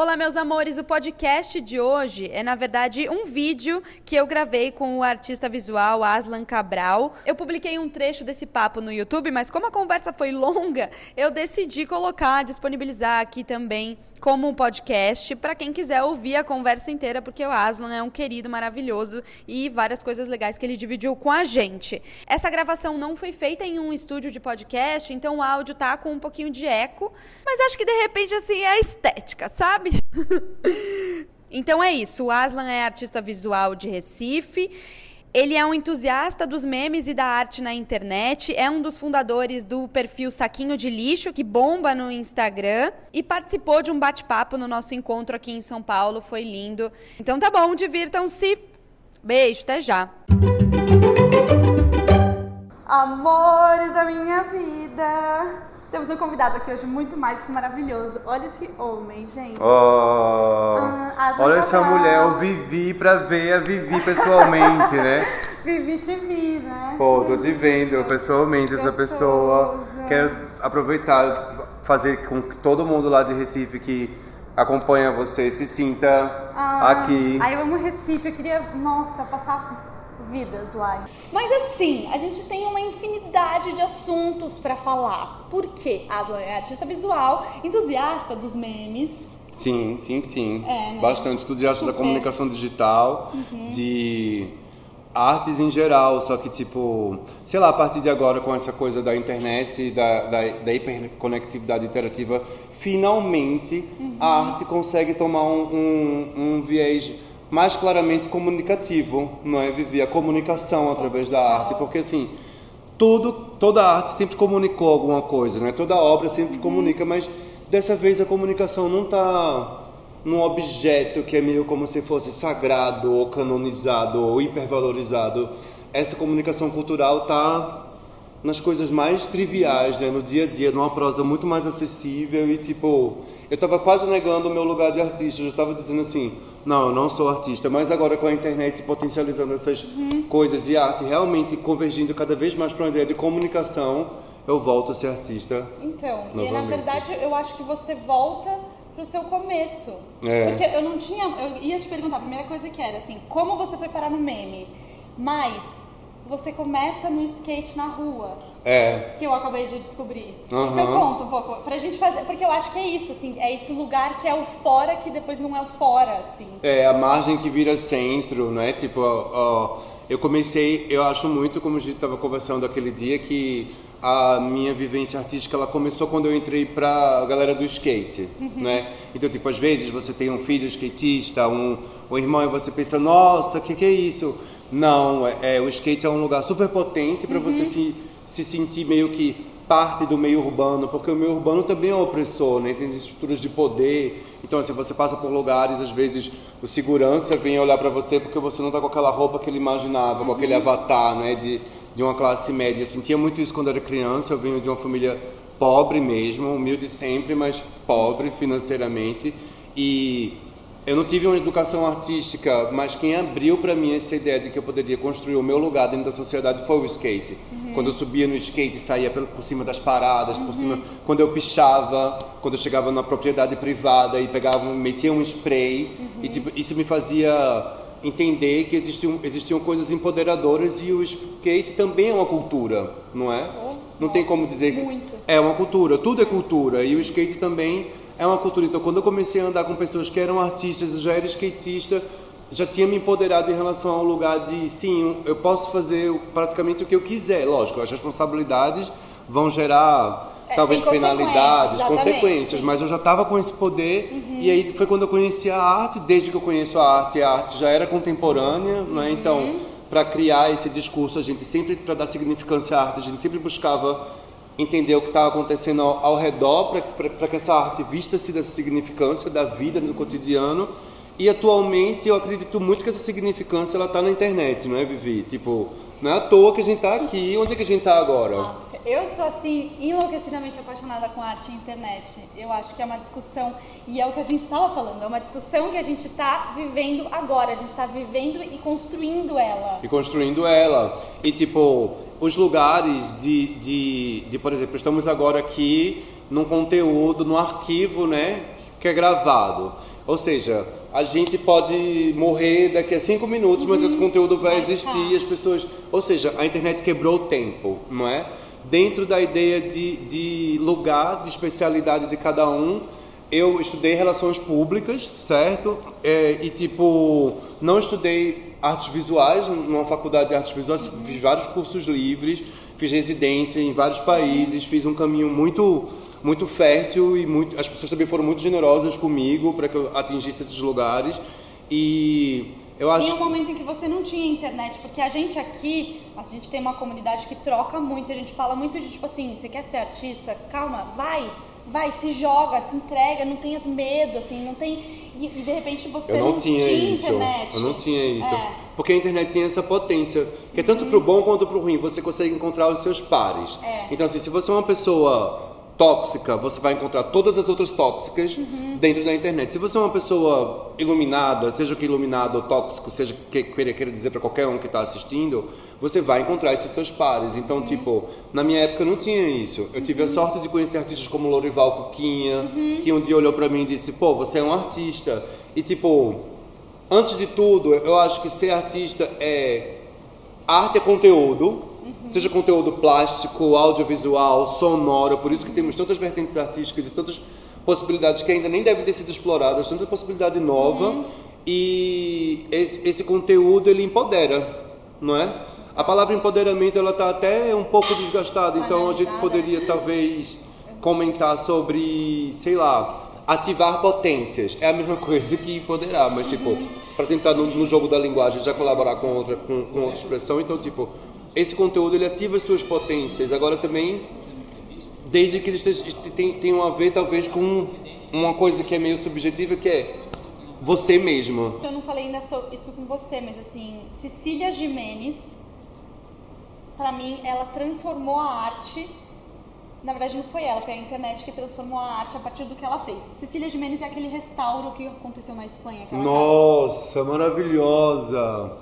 Olá, meus amores. O podcast de hoje é, na verdade, um vídeo que eu gravei com o artista visual Aslan Cabral. Eu publiquei um trecho desse papo no YouTube, mas como a conversa foi longa, eu decidi colocar, disponibilizar aqui também como um podcast para quem quiser ouvir a conversa inteira, porque o Aslan é um querido maravilhoso e várias coisas legais que ele dividiu com a gente. Essa gravação não foi feita em um estúdio de podcast, então o áudio tá com um pouquinho de eco, mas acho que de repente assim é a estética, sabe? então é isso, o Aslan é artista visual de Recife. Ele é um entusiasta dos memes e da arte na internet, é um dos fundadores do perfil Saquinho de Lixo, que bomba no Instagram, e participou de um bate-papo no nosso encontro aqui em São Paulo, foi lindo. Então tá bom, divirtam-se. Beijo, até já. Amores da minha vida. Temos um convidado aqui hoje muito mais que maravilhoso. Olha esse homem, gente. Oh, ah, olha essa mulher, eu vivi pra ver a Vivi pessoalmente, né? Vivi te vi, né? Pô, tô te vendo pessoalmente Gostoso. essa pessoa. Quero aproveitar, fazer com que todo mundo lá de Recife que acompanha você se sinta ah, aqui. Aí eu amo Recife, eu queria, nossa, passar vidas lá. Mas assim, a gente tem uma infinidade de assuntos para falar. Por quê? Aslan é artista visual, entusiasta dos memes. Sim, sim, sim. É, né? Bastante entusiasta Super. da comunicação digital, uhum. de artes em geral, só que tipo, sei lá, a partir de agora com essa coisa da internet, da, da, da hiperconectividade interativa, finalmente uhum. a arte consegue tomar um, um, um viés mais claramente comunicativo, não é, Vivi? A comunicação através da arte, porque assim, tudo, toda arte sempre comunicou alguma coisa, né? Toda obra sempre uhum. comunica, mas dessa vez a comunicação não está num objeto que é meio como se fosse sagrado ou canonizado ou hipervalorizado. Essa comunicação cultural está nas coisas mais triviais, né? no dia a dia, numa prosa muito mais acessível e tipo, eu estava quase negando o meu lugar de artista, eu estava dizendo assim, não, eu não sou artista, mas agora com a internet potencializando essas uhum. coisas e a arte realmente convergindo cada vez mais para uma ideia de comunicação, eu volto a ser artista. Então, novamente. e na verdade eu acho que você volta pro seu começo. É. Porque eu não tinha. Eu ia te perguntar, a primeira coisa que era assim, como você foi parar no meme? Mas você começa no skate na rua. É. Que eu acabei de descobrir. Uhum. Então conta um pouco, pra gente fazer. Porque eu acho que é isso, assim, é esse lugar que é o fora que depois não é o fora, assim. É, a margem que vira centro, né? Tipo, ó, eu comecei, eu acho muito, como a gente estava conversando aquele dia, que a minha vivência artística ela começou quando eu entrei pra galera do skate, uhum. né? Então, tipo, às vezes você tem um filho skatista, um, um irmão, e você pensa, nossa, o que, que é isso? Não, é, é, o skate é um lugar super potente para uhum. você se se sentir meio que parte do meio urbano, porque o meio urbano também é opressor, né? Tem estruturas de poder. Então, assim, você passa por lugares, às vezes o segurança vem olhar para você porque você não está com aquela roupa que ele imaginava, uhum. com aquele uhum. avatar, né? De, de uma classe média. Eu sentia muito isso quando era criança. Eu venho de uma família pobre mesmo, humilde sempre, mas pobre financeiramente. E eu não tive uma educação artística, mas quem abriu para mim essa ideia de que eu poderia construir o meu lugar dentro da sociedade foi o skate. Uhum. Quando eu subia no skate, saía por, cima das paradas, uhum. por cima, quando eu pichava, quando eu chegava na propriedade privada e pegava, metia um spray, uhum. e tipo, isso me fazia entender que existiam, existiam coisas empoderadoras e o skate também é uma cultura, não é? Oh, não nossa, tem como dizer que muito. é uma cultura, tudo é cultura e o skate também é uma cultura. Então, quando eu comecei a andar com pessoas que eram artistas, eu já era skatista, já tinha me empoderado em relação ao lugar de, sim, eu posso fazer praticamente o que eu quiser. Lógico, as responsabilidades vão gerar é, talvez penalidades, consequências, mas eu já estava com esse poder uhum. e aí foi quando eu conheci a arte. Desde que eu conheço a arte, a arte já era contemporânea, uhum. né? Então, para criar esse discurso, a gente sempre para dar significância à arte, a gente sempre buscava entender o que estava acontecendo ao, ao redor, para que essa arte vista-se dessa significância da vida no cotidiano. E atualmente eu acredito muito que essa significância ela está na internet, não é, Vivi? Tipo, não é à toa que a gente está aqui. Onde é que a gente está agora? Eu sou assim enlouquecidamente apaixonada com arte e internet. Eu acho que é uma discussão e é o que a gente estava falando. É uma discussão que a gente está vivendo agora. A gente está vivendo e construindo ela. E construindo ela. E tipo os lugares de, de, de, por exemplo, estamos agora aqui num conteúdo, num arquivo, né? que é gravado. Ou seja, a gente pode morrer daqui a cinco minutos, mas esse conteúdo vai existir e as pessoas. Ou seja, a internet quebrou o tempo, não é? Dentro da ideia de, de lugar, de especialidade de cada um, eu estudei relações públicas, certo? É, e tipo, não estudei artes visuais numa faculdade de artes visuais, fiz vários cursos livres, fiz residência em vários países, fiz um caminho muito muito fértil e muito, as pessoas também foram muito generosas comigo para que eu atingisse esses lugares e eu acho em um momento em que você não tinha internet, porque a gente aqui, a gente tem uma comunidade que troca muito, a gente fala muito de tipo assim, você quer ser artista? Calma, vai, vai, se joga, se entrega, não tenha medo, assim, não tem. E, de repente você eu não, não tinha, tinha isso. internet. Eu não tinha isso. É. Porque a internet tem essa potência, que é tanto pro bom quanto pro ruim. Você consegue encontrar os seus pares. É. Então, assim, se você é uma pessoa tóxica, você vai encontrar todas as outras tóxicas dentro da internet. Se você é uma pessoa iluminada, seja o que iluminado ou tóxico, seja que queira queira dizer para qualquer um que está assistindo, você vai encontrar esses seus pares. Então, tipo, na minha época não tinha isso. Eu tive a sorte de conhecer artistas como Lorival Cuquinha, que um dia olhou para mim e disse: "Pô, você é um artista". E tipo, antes de tudo, eu acho que ser artista é arte é conteúdo, seja conteúdo plástico, audiovisual, sonoro, por isso que temos tantas vertentes artísticas e tantas possibilidades que ainda nem devem ter sido exploradas, tanta possibilidade nova e esse, esse conteúdo ele empodera, não é? A palavra empoderamento ela está até um pouco desgastada, então a gente poderia talvez comentar sobre, sei lá, ativar potências. É a mesma coisa que empoderar, mas tipo, para tentar no, no jogo da linguagem já colaborar com outra, com, com outra expressão, então tipo, esse conteúdo ele ativa as suas potências. Agora também, desde que eles tenham a ver talvez com uma coisa que é meio subjetiva, que é você mesmo. Eu não falei ainda so- isso com você, mas assim, Cecília Jimenez, pra mim, ela transformou a arte. Na verdade, não foi ela, foi a internet que transformou a arte a partir do que ela fez. Cecília Jimenez é aquele restauro que aconteceu na Espanha. Nossa, maravilhosa!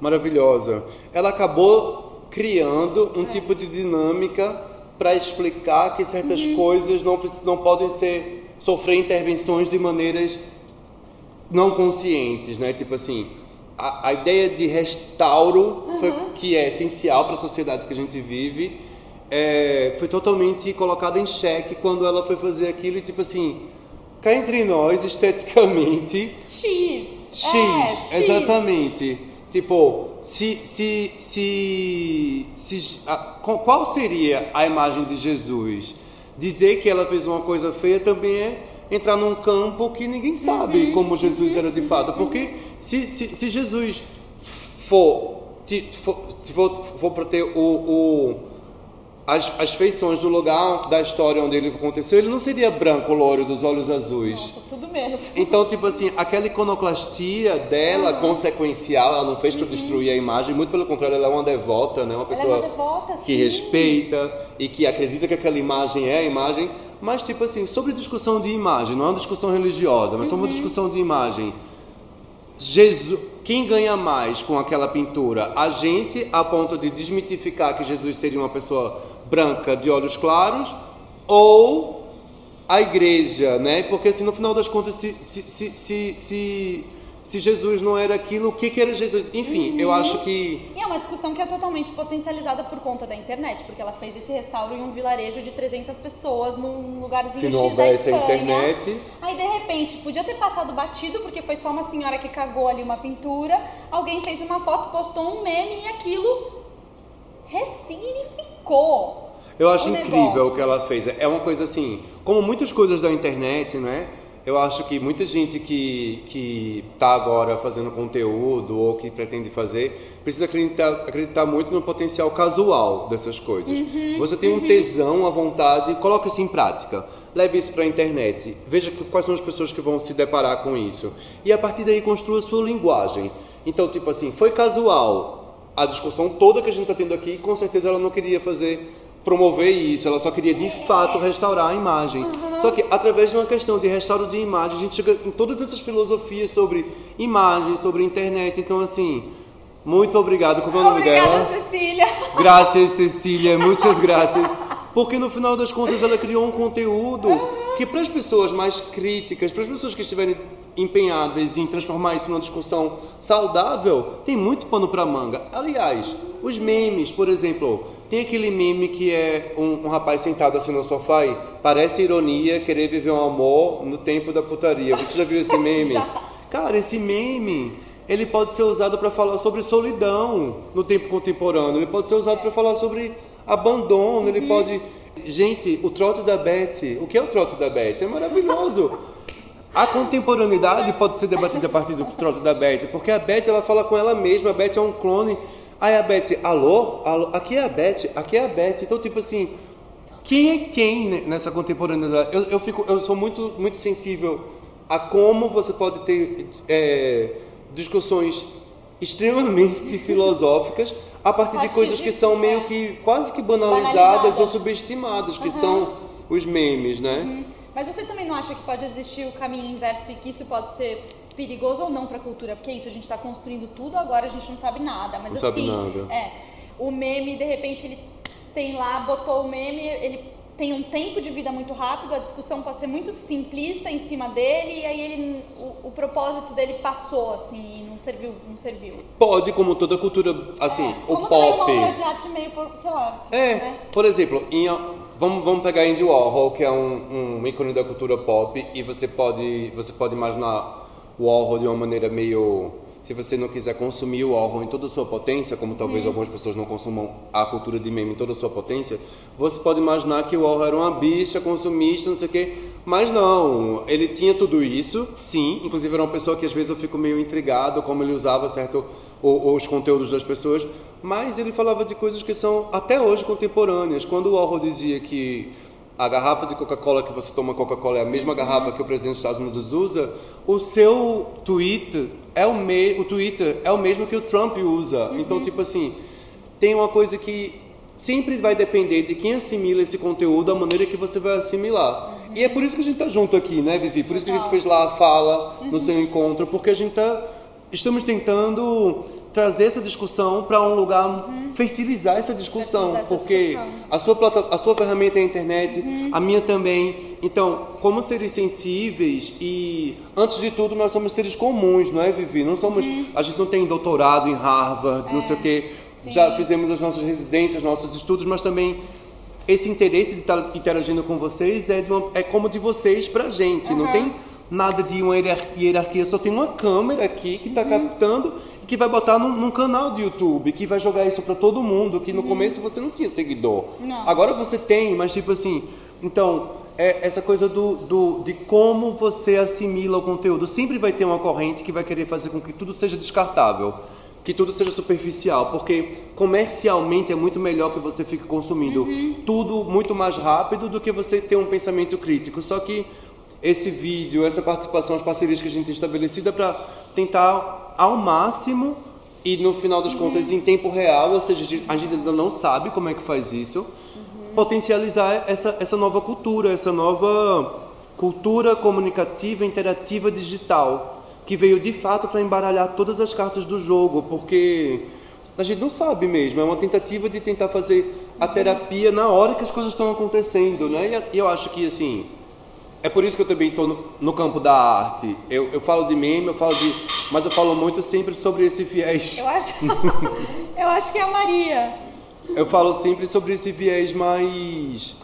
Maravilhosa. Ela acabou criando um tipo de dinâmica para explicar que certas coisas não, não podem ser sofrer intervenções de maneiras não conscientes, né? Tipo assim, a, a ideia de restauro, foi, que é essencial para a sociedade que a gente vive, é, foi totalmente colocada em xeque quando ela foi fazer aquilo e tipo assim, cá entre nós, esteticamente, X! X, É, X. exatamente. Tipo, se, se, se, se a- qual seria a imagem de Jesus? Dizer que ela fez uma coisa feia também é entrar num campo que ninguém sabe como Jesus era de fato. Porque se, se, se Jesus for, for, se for, for para ter o, o, as, as feições do lugar da história onde ele aconteceu, ele não seria branco, loiro, dos olhos azuis. Nossa, tudo menos. Então, tipo assim, aquela iconoclastia dela, consequencial, ela não fez para destruir a imagem, muito pelo contrário, ela é uma devota, né? Uma é pessoa uma devota, que sim. respeita e que acredita que aquela imagem é a imagem. Mas, tipo assim, sobre discussão de imagem, não é uma discussão religiosa, mas é Uhum. uma discussão de imagem. Jesus, quem ganha mais com aquela pintura? A gente, a ponto de desmitificar que Jesus seria uma pessoa branca de olhos claros, ou a igreja, né? Porque assim, no final das contas, se, se, se, se, se, se Jesus não era aquilo, o que, que era Jesus? Enfim, eu acho que E é uma discussão que é totalmente potencializada por conta da internet, porque ela fez esse restauro em um vilarejo de 300 pessoas, num lugarzinho Se não houvesse a internet. Aí, de repente, podia ter passado batido, porque foi só uma senhora que cagou ali uma pintura, alguém fez uma foto, postou um meme e aquilo ressignificou. Eu acho incrível negócio. o que ela fez. É uma coisa assim, como muitas coisas da internet, né? Eu acho que muita gente que que está agora fazendo conteúdo ou que pretende fazer precisa acreditar, acreditar muito no potencial casual dessas coisas. Uhum, Você tem um tesão, a vontade, coloque isso em prática. Leve isso para a internet. Veja que- quais são as pessoas que vão se deparar com isso. E a partir daí construa sua linguagem. Então, tipo assim, foi casual a discussão toda que a gente está tendo aqui, com certeza ela não queria fazer promover isso, ela só queria de fato restaurar a imagem. Só que através de uma questão de restauro de imagem, a gente chega em todas essas filosofias sobre imagem, sobre internet. Então, assim, muito obrigado. Como é o nome Obrigada, dela? Cecília. Graças, Cecília, muitas graças. Porque no final das contas ela criou um conteúdo que para as pessoas mais críticas, para as pessoas que estiverem empenhadas em transformar isso numa discussão saudável, tem muito pano para manga. Aliás, os memes, por exemplo, tem aquele meme que é um, um, rapaz sentado assim no sofá e parece ironia querer viver um amor no tempo da putaria. Você já viu esse meme? Cara, esse meme ele pode ser usado para falar sobre solidão no tempo contemporâneo. Ele pode ser usado para falar sobre abandono. Uhum. Ele pode Gente, o trote da Beth, o que é o trote da Beth? É maravilhoso. A contemporaneidade pode ser debatida a partir do trote da Beth, porque a Beth ela fala com ela mesma, a Beth é um clone. Aí a Beth, alô? alô? Aqui é a Beth, aqui é a Beth. Então, tipo assim, quem é quem nessa contemporaneidade? Eu, eu, fico, eu sou muito, muito sensível a como você pode ter é, discussões extremamente filosóficas a partir de coisas que são meio que quase que banalizadas, banalizadas. ou subestimadas, que uhum. são os memes, né? Uhum. Mas você também não acha que pode existir o caminho inverso e que isso pode ser perigoso ou não para a cultura? Porque é isso, a gente está construindo tudo, agora a gente não sabe nada. Mas não assim, sabe nada. é, o meme, de repente, ele tem lá, botou o meme, ele tem um tempo de vida muito rápido, a discussão pode ser muito simplista em cima dele, e aí ele, o, o propósito dele passou, assim, e não serviu, não serviu. Pode, como toda cultura, assim, é, o pop... Como uma obra de arte meio, sei lá... É, né? por exemplo, em, vamos, vamos pegar Andy Warhol, que é um, um ícone da cultura pop, e você pode, você pode imaginar o Warhol de uma maneira meio se você não quiser consumir o Warhol em toda a sua potência, como talvez hum. algumas pessoas não consumam a cultura de meme em toda a sua potência, você pode imaginar que o Warhol era uma bicha consumista, não sei o quê. Mas não, ele tinha tudo isso, sim. Inclusive era uma pessoa que às vezes eu fico meio intrigado como ele usava certo os conteúdos das pessoas. Mas ele falava de coisas que são até hoje contemporâneas. Quando o Warhol dizia que a garrafa de Coca-Cola que você toma Coca-Cola é a mesma garrafa que o presidente dos Estados Unidos usa, o seu tweet é o, me, o Twitter é o mesmo que o Trump usa. Uhum. Então, tipo assim, tem uma coisa que sempre vai depender de quem assimila esse conteúdo, a maneira que você vai assimilar. Uhum. E é por isso que a gente tá junto aqui, né, Vivi? Por isso que a gente fez lá a fala uhum. no seu encontro, porque a gente tá estamos tentando trazer essa discussão para um lugar, uhum. fertilizar essa discussão, essa porque discussão. a sua plata, a sua ferramenta é a internet, uhum. a minha também. Então, como seres sensíveis e antes de tudo nós somos seres comuns, não é, Vivi? Não somos, uhum. a gente não tem doutorado em Harvard, é. não sei o quê. Sim. Já fizemos as nossas residências, nossos estudos, mas também esse interesse de estar interagindo com vocês é, uma, é como de vocês para gente. Não tem nada de uma hierarquia, só tem uma câmera aqui que está uhum. captando que vai botar num, num, canal de YouTube, que vai jogar isso para todo mundo, que no uhum. começo você não tinha seguidor. Não. Agora você tem, mas tipo assim, então, é essa coisa do, do, de como você assimila o conteúdo. Sempre vai ter uma corrente que vai querer fazer com que tudo seja descartável, que tudo seja superficial, porque comercialmente é muito melhor que você fique consumindo uhum. tudo muito mais rápido do que você ter um pensamento crítico. Só que esse vídeo, essa participação, as parcerias que a gente tem estabelecida para tentar ao máximo e no final das contas em tempo real, ou seja, a gente ainda não sabe como é que faz isso, uhum. potencializar essa, essa nova cultura, essa nova cultura comunicativa, interativa, digital, que veio de fato para embaralhar todas as cartas do jogo, porque a gente não sabe mesmo, é uma tentativa de tentar fazer a terapia na hora que as coisas estão acontecendo, né? E eu acho que assim, é por isso que eu também estou no, no, campo da arte. Eu, eu falo de meme, eu falo de. Mas eu falo muito sempre sobre esse viés. Eu acho, eu acho que é a Maria. Eu falo sempre sobre esse viés mais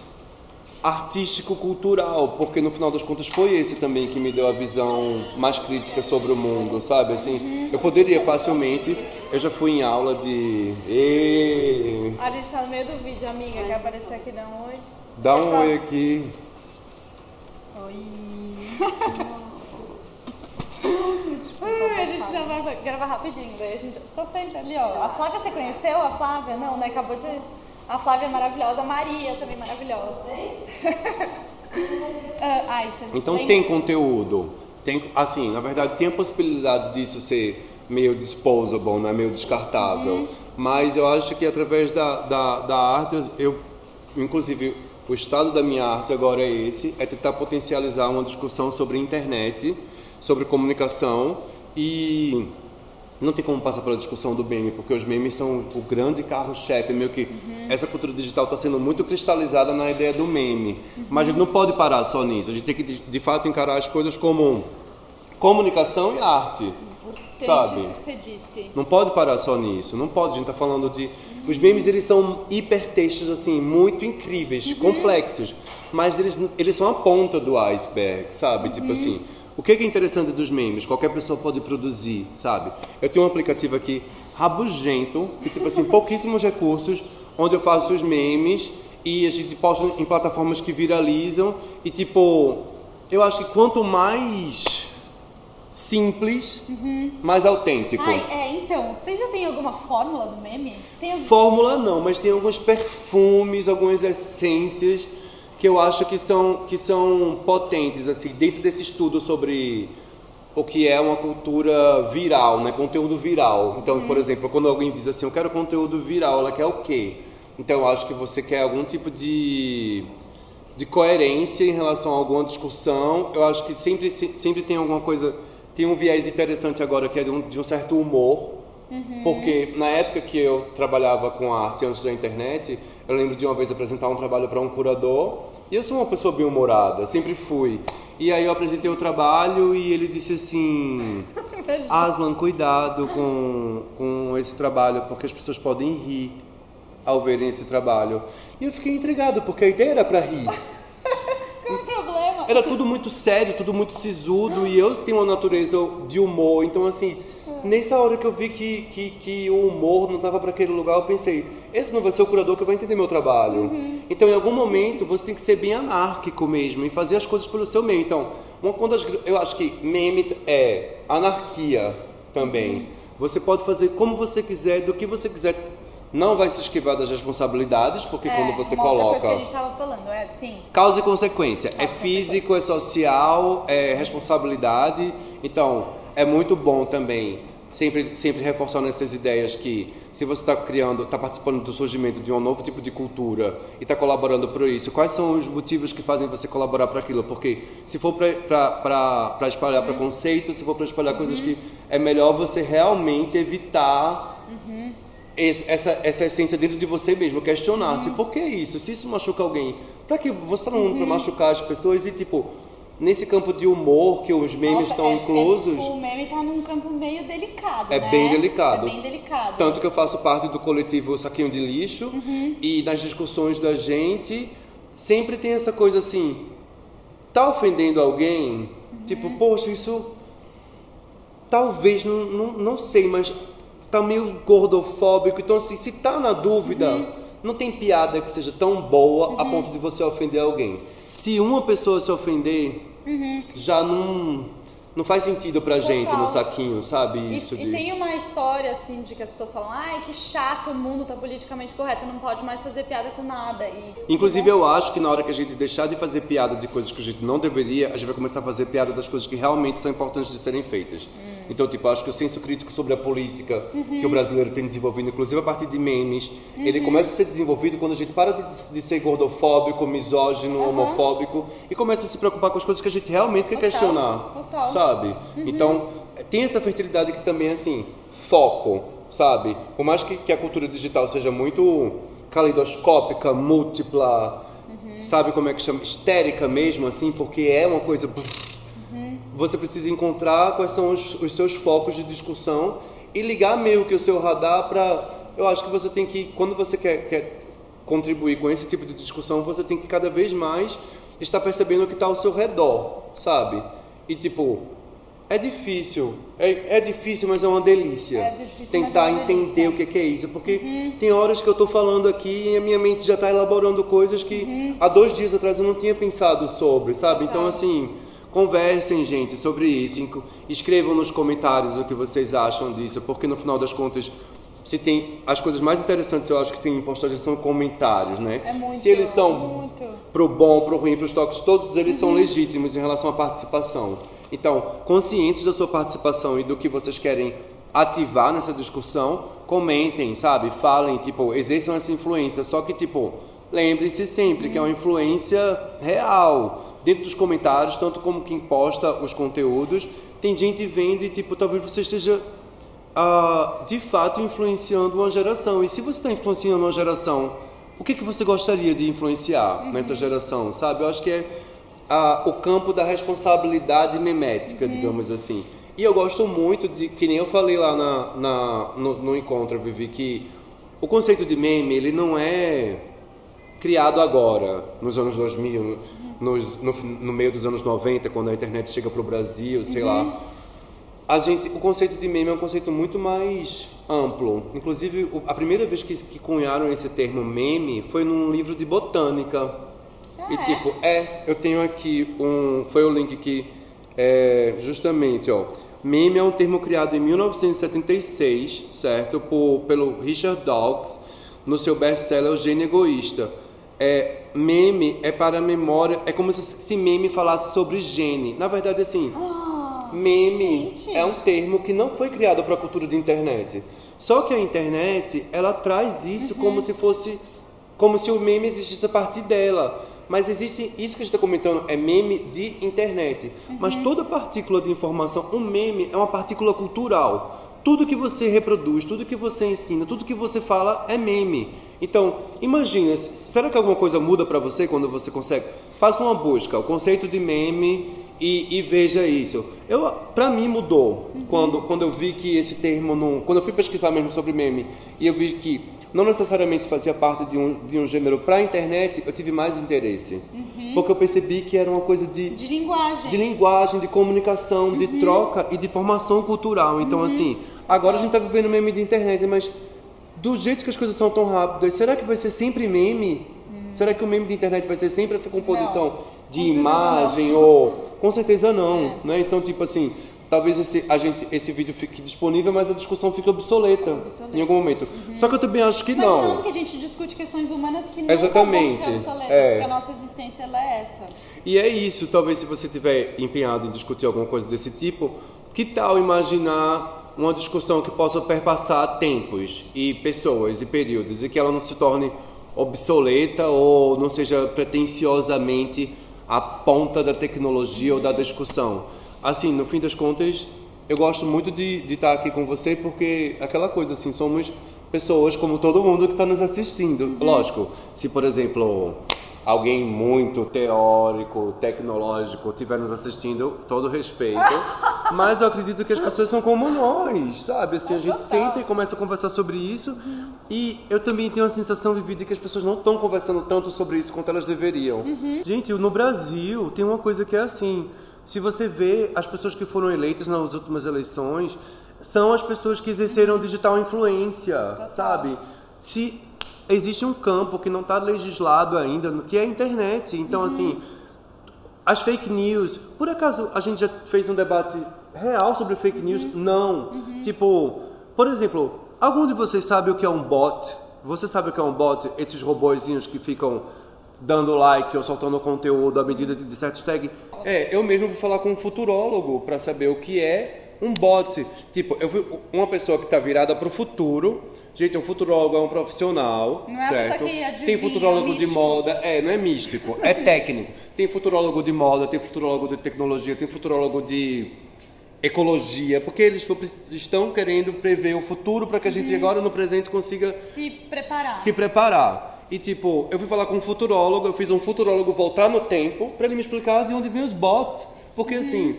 artístico-cultural, porque no final das contas foi esse também que me deu a visão mais crítica sobre o mundo, sabe? Assim, eu poderia facilmente. Eu já fui em aula de. E... A gente tá no meio do vídeo, amiga. Quer aparecer aqui? Dá um oi. Dá um oi aqui. A gente já vai gravar rapidinho, daí a gente só sente ali, ó. A Flávia você conheceu? A Flávia? Não, né? Acabou de. A Flávia é maravilhosa, a Maria também maravilhosa. uh, ai, então tem... tem conteúdo. Tem, assim, na verdade, tem a possibilidade disso ser meio disposable, né? meio descartável. Uhum. Mas eu acho que através da, da, da arte, eu, inclusive, o estado da minha arte agora é esse, é tentar potencializar uma discussão sobre internet, sobre comunicação e não tem como passar pela discussão do meme, porque os memes são o grande carro-chefe, meio que uhum. essa cultura digital está sendo muito cristalizada na ideia do meme. Uhum. Mas a gente não pode parar só nisso, a gente tem que de, de fato encarar as coisas como comunicação e arte. Sabe? Você disse. Não pode parar só nisso, não pode, a gente está falando de... Os memes, eles são hipertextos, assim, muito incríveis, uhum. complexos, mas eles, eles são a ponta do iceberg, sabe? Tipo uhum. assim o que é interessante dos memes? Qualquer pessoa pode produzir, sabe? Eu tenho um aplicativo aqui rabugento, que tipo assim, pouquíssimos recursos, onde eu faço os memes e a gente posta em plataformas que viralizam e tipo, eu acho que quanto mais simples, uhum. mais autêntico. Ai, é, então, vocês já têm alguma fórmula do meme? Algum... Fórmula não, mas tem alguns perfumes, algumas essências que eu acho que são, que são potentes, assim, dentro desse estudo sobre o que é uma cultura viral, né? Conteúdo viral. Então, uhum. por exemplo, quando alguém diz assim, eu quero conteúdo viral, ela quer o quê? Então, eu acho que você quer algum tipo de, de coerência em relação a alguma discussão. Eu acho que sempre, sempre tem alguma coisa... Tem um viés interessante agora que é de um, de um certo humor. Uhum. Porque na época que eu trabalhava com arte antes da internet, eu lembro de uma vez apresentar um trabalho para um curador e eu sou uma pessoa bem humorada, sempre fui. E aí eu apresentei o trabalho e ele disse assim: Aslan, cuidado com, com esse trabalho, porque as pessoas podem rir ao verem esse trabalho. E eu fiquei intrigado, porque a ideia era para rir. Era tudo muito sério, tudo muito sisudo, e eu tenho uma natureza de humor, então assim, nessa hora que eu vi que, que, que o humor não estava para aquele lugar, eu pensei, esse não vai ser o curador que vai entender meu trabalho. Uhum. Então, em algum momento, você tem que ser bem anárquico mesmo e fazer as coisas pelo seu meio. Então, uma, as, eu acho que meme é anarquia também. Você pode fazer como você quiser, do que você quiser. Não vai se esquivar das responsabilidades, porque é, quando você uma coloca. Outra coisa que a gente estava falando, é assim. Causa e consequência. Causa é físico, consequência. é social, é responsabilidade. Então, é muito bom também sempre, sempre reforçando essas ideias que se você está criando, está participando do surgimento de um novo tipo de cultura e está colaborando para isso, quais são os motivos que fazem você colaborar para aquilo? Porque se for para espalhar uhum. preconceito, se for para espalhar uhum. coisas que é melhor você realmente evitar uhum. Esse, essa, essa essência dentro de você mesmo, questionar-se uhum. por que isso? Se isso machuca alguém, para que você não uhum. para machucar as pessoas e tipo nesse campo de humor que os memes Nossa, estão é, inclusos. É, o meme está num campo meio delicado. É né? bem delicado. É bem delicado. Tanto que eu faço parte do coletivo Saquinho de Lixo uhum. e nas discussões da gente sempre tem essa coisa assim: tá ofendendo alguém? Uhum. Tipo, poxa, isso. Talvez, não, não, não sei, mas tá meio gordofóbico. Então, assim, se tá na dúvida, uhum. não tem piada que seja tão boa a uhum. ponto de você ofender alguém. Se uma pessoa se ofender, uhum. já não, não faz sentido pra Total. gente no saquinho, sabe? Isso e, de... e tem uma história, assim, de que as pessoas falam, ai, que chato, o mundo tá politicamente correto, não pode mais fazer piada com nada. E, Inclusive, eu acho que na hora que a gente deixar de fazer piada de coisas que a gente não deveria, a gente vai começar a fazer piada das coisas que realmente são importantes de serem feitas. Hum. Então, tipo, acho que o senso crítico sobre a política uhum. que o brasileiro tem desenvolvido, inclusive a partir de memes, uhum. ele começa a ser desenvolvido quando a gente para de, de ser gordofóbico, misógino, uhum. homofóbico e começa a se preocupar com as coisas que a gente realmente quer Total. questionar, Total. sabe? Uhum. Então, tem essa fertilidade que também, assim, foco, sabe? Por mais que, que a cultura digital seja muito caleidoscópica, múltipla, uhum. sabe como é que chama? Histérica mesmo, assim, porque é uma coisa você precisa encontrar quais são os, os seus focos de discussão e ligar meio que o seu radar para. Eu acho que você tem que, quando você quer, quer contribuir com esse tipo de discussão, você tem que cada vez mais estar percebendo o que está ao seu redor, sabe? E tipo, é difícil, é, é difícil, mas é uma delícia. É difícil, tentar é entender delícia. o que é isso, porque uhum. tem horas que eu estou falando aqui e a minha mente já está elaborando coisas que uhum. há dois dias atrás eu não tinha pensado sobre, sabe? Então assim Conversem, gente, sobre isso. Escrevam nos comentários o que vocês acham disso, porque no final das contas, se tem as coisas mais interessantes, eu acho que tem em postagem são comentários, né? É muito, se eles são muito. pro bom, pro ruim, pros toques, todos eles uhum. são legítimos em relação à participação. Então, conscientes da sua participação e do que vocês querem ativar nessa discussão, comentem, sabe? Falem, tipo, exerçam essa influência. Só que, tipo, lembrem-se sempre uhum. que é uma influência real dentro dos comentários, tanto como quem posta os conteúdos, tem gente vendo e tipo, talvez você esteja uh, de fato influenciando uma geração. E se você está influenciando uma geração, o que, que você gostaria de influenciar uhum. nessa geração, sabe? Eu acho que é uh, o campo da responsabilidade memética, uhum. digamos assim. E eu gosto muito de, que nem eu falei lá na, na no, no encontro, Vivi, que o conceito de meme, ele não é criado agora, nos anos 2000, nos, no, no, meio dos anos 90, quando a internet chega para o Brasil, sei uhum. lá. A gente, o conceito de meme é um conceito muito mais amplo. Inclusive, a primeira vez que, que cunharam esse termo meme foi num livro de botânica. Ah, e é? tipo, é, eu tenho aqui um, foi o link que é, justamente, ó, meme é um termo criado em 1976, certo, por, pelo Richard Dawkins no seu best-seller O Gênio Egoísta é, meme é para a memória, é como se, se meme falasse sobre gene. Na verdade, assim, oh, meme gente. é um termo que não foi criado para a cultura de internet. Só que a internet, ela traz isso uhum. como se fosse, como se o meme existisse a partir dela. Mas existe, isso que a gente está comentando é meme de internet. Uhum. Mas toda partícula de informação, um meme é uma partícula cultural. Tudo que você reproduz, tudo que você ensina, tudo que você fala é meme. Então, imagina, será que alguma coisa muda para você quando você consegue? Faça uma busca, o conceito de meme e, e veja isso. Eu, para mim mudou uhum. quando, quando eu vi que esse termo não, quando eu fui pesquisar mesmo sobre meme e eu vi que não necessariamente fazia parte de um, de um gênero para a internet, eu tive mais interesse. Uhum. Porque eu percebi que era uma coisa de, de linguagem, de, linguagem, de comunicação, uhum. de troca e de formação cultural. Então, uhum. assim, agora a gente está vivendo meme de internet, mas do jeito que as coisas são tão rápidas, será que vai ser sempre meme? Hum. Será que o meme de internet vai ser sempre essa composição não. de imagem ou com certeza não, é. né? Então tipo assim, talvez esse a gente esse vídeo fique disponível, mas a discussão fique obsoleta, obsoleta. em algum momento. Uhum. Só que eu também acho que mas não. Mas não que a gente discute questões humanas que não Exatamente. ser obsoletas, é. porque a nossa existência ela é essa. E é isso, talvez se você tiver empenhado em discutir alguma coisa desse tipo, que tal imaginar uma discussão que possa perpassar tempos e pessoas e períodos e que ela não se torne obsoleta ou não seja pretensiosamente a ponta da tecnologia ou da discussão. Assim, no fim das contas, eu gosto muito de, de estar aqui com você porque aquela coisa assim, somos pessoas como todo mundo que está nos assistindo. Uhum. Lógico, se por exemplo alguém muito teórico, tecnológico estiver nos assistindo, todo respeito. Mas eu acredito que as pessoas são como nós, sabe? Assim, a gente senta e começa a conversar sobre isso. E eu também tenho a sensação vivida que as pessoas não estão conversando tanto sobre isso quanto elas deveriam. Uhum. Gente, no Brasil tem uma coisa que é assim. Se você vê as pessoas que foram eleitas nas últimas eleições, são as pessoas que exerceram digital influência, Total. sabe? Se existe um campo que não está legislado ainda, que é a internet. Então, uhum. assim, as fake news. Por acaso a gente já fez um debate real sobre fake news? Uhum. Não. Uhum. Tipo, por exemplo, algum de vocês sabe o que é um bot? Você sabe o que é um bot? Esses robôzinhos que ficam dando like ou soltando conteúdo à medida de, de certos tags? É, eu mesmo vou falar com um futurólogo para saber o que é um bot. Tipo, eu vi uma pessoa que está virada para o futuro Gente, um futurólogo é um profissional, não é certo? Adivinha, Tem futurólogo de moda, é, não é místico, é técnico. Tem futurólogo de moda, tem futurólogo de tecnologia, tem futurólogo de ecologia, porque eles estão querendo prever o futuro para que a gente uhum. agora no presente consiga se preparar. Se preparar. E tipo, eu fui falar com um futurólogo, eu fiz um futurólogo voltar no tempo para ele me explicar de onde vem os bots, porque uhum. assim,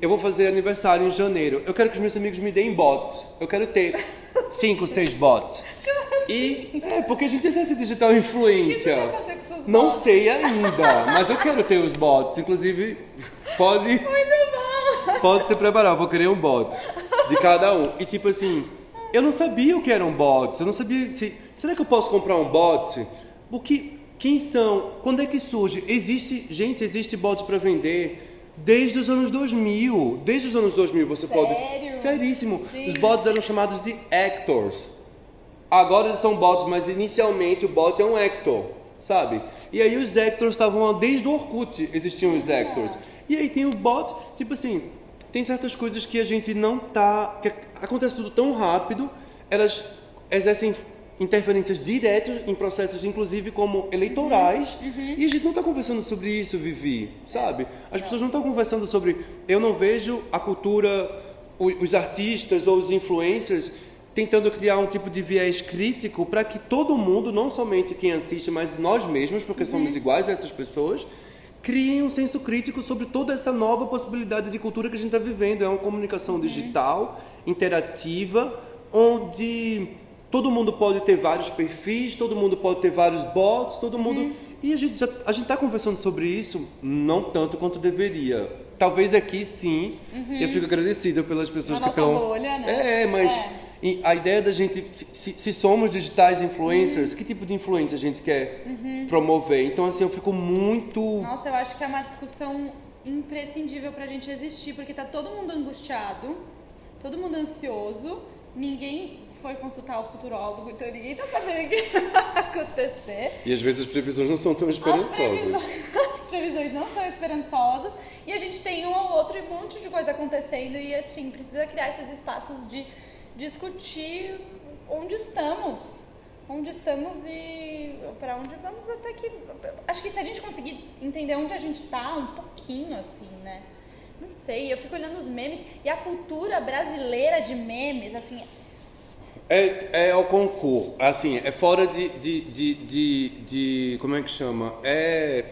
eu vou fazer aniversário em janeiro. Eu quero que os meus amigos me deem bots. Eu quero ter cinco, seis bots. Como e assim? é porque a gente exerce digital influência. O que você vai fazer com seus Não bots? sei ainda, mas eu quero ter os bots. Inclusive, pode. Muito bom. Pode se preparar, eu vou querer um bot de cada um. E tipo assim, eu não sabia o que eram bots. Eu não sabia se. Será que eu posso comprar um bot? O que. Quem são? Quando é que surge? Existe. Gente, existe bot para vender Desde os anos 2000. Desde os anos 2000 você Sério? pode. Seríssimo. Sim. Os bots eram chamados de actors. Agora eles são bots, mas inicialmente o bot é um actor, sabe? E aí os actors estavam desde o Orkut existiam os actors. E aí tem o bot, tipo assim, tem certas coisas que a gente não tá, que acontece tudo tão rápido, elas exercem interferências diretas em processos, inclusive como eleitorais. Uhum. uhum. E a gente não está conversando sobre isso, Vivi, sabe? As pessoas não estão conversando sobre. Eu não vejo a cultura os artistas ou os influencers tentando criar um tipo de viés crítico para que todo mundo, não somente quem assiste, mas nós mesmos, porque uhum. somos iguais a essas pessoas, criem um senso crítico sobre toda essa nova possibilidade de cultura que a gente está vivendo. É uma comunicação uhum. digital, interativa, onde todo mundo pode ter vários perfis, todo mundo pode ter vários bots, todo mundo. Uhum. E a gente já, a gente está conversando sobre isso não tanto quanto deveria. Talvez aqui sim. Uhum. Eu fico agradecido pelas pessoas Na que estão. Bolha, né? É, mas é. a ideia da gente, se, se somos digitais influencers, uhum. que tipo de influência a gente quer uhum. promover? Então assim, eu fico muito. Nossa, eu acho que é uma discussão imprescindível para a gente existir, porque tá todo mundo angustiado, todo mundo ansioso, ninguém foi consultar o futurólogo, então ninguém tá sabendo o que vai acontecer. E às vezes as previsões não são tão esperançosas. As previsões, as previsões não são esperançosas e a gente tem um ou outro e um monte de coisa acontecendo e assim, precisa criar esses espaços de discutir onde estamos. Onde estamos e para onde vamos até que. Acho que se a gente conseguir entender onde a gente tá um pouquinho assim, né? Não sei, eu fico olhando os memes e a cultura brasileira de memes, assim, é, é ao concurso, assim, é fora de, de, de, de, de como é que chama? É,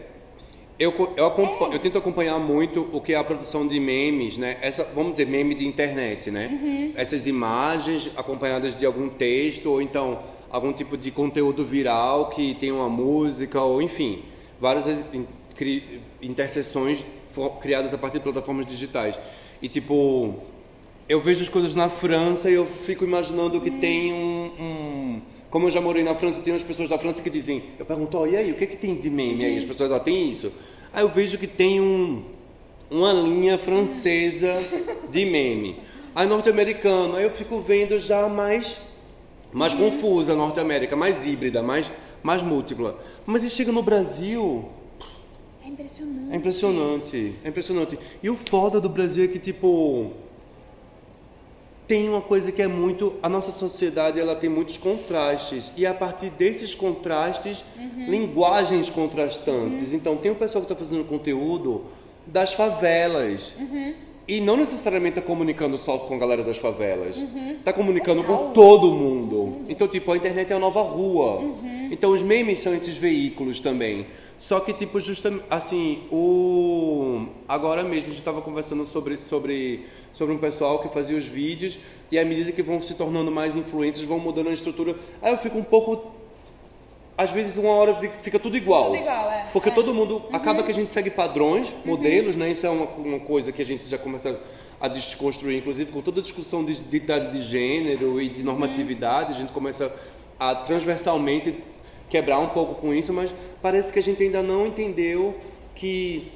eu, eu, acompanho, eu tento acompanhar muito o que é a produção de memes, né? Essa, vamos dizer, meme de internet, né? Uhum. Essas imagens acompanhadas de algum texto ou então algum tipo de conteúdo viral que tem uma música ou enfim, várias interseções criadas a partir de plataformas digitais. E tipo, eu vejo as coisas na França e eu fico imaginando que tem um, um, Como eu já morei na França, tem umas pessoas da França que dizem. Eu pergunto, oh, e aí, o que, é que tem de meme aí? As pessoas, ó, oh, tem isso. Aí eu vejo que tem um, uma linha francesa de meme. Aí norte-americano, aí eu fico vendo já mais, mais confusa norte-américa, mais híbrida, mais, mais múltipla. Mas e chega no Brasil. É impressionante. É impressionante. É impressionante. E o foda do Brasil é que, tipo tem uma coisa que é muito a nossa sociedade ela tem muitos contrastes e a partir desses contrastes uhum. linguagens contrastantes uhum. então tem um pessoal que está fazendo conteúdo das favelas uhum. e não necessariamente está comunicando só com a galera das favelas está uhum. comunicando com todo mundo então tipo a internet é a nova rua uhum. então os memes são esses veículos também só que, tipo, justamente, assim, o... agora mesmo a gente estava conversando sobre, sobre, sobre um pessoal que fazia os vídeos e à medida que vão se tornando mais influências, vão mudando a estrutura. Aí eu fico um pouco... Às vezes, uma hora fica tudo igual. Tudo igual, é. Porque é. todo mundo... Uhum. Acaba que a gente segue padrões, uhum. modelos, uhum. né? Isso é uma, uma coisa que a gente já começa a desconstruir, inclusive com toda a discussão de identidade de gênero e de normatividade, uhum. a gente começa a transversalmente quebrar um pouco com isso, mas parece que a gente ainda não entendeu que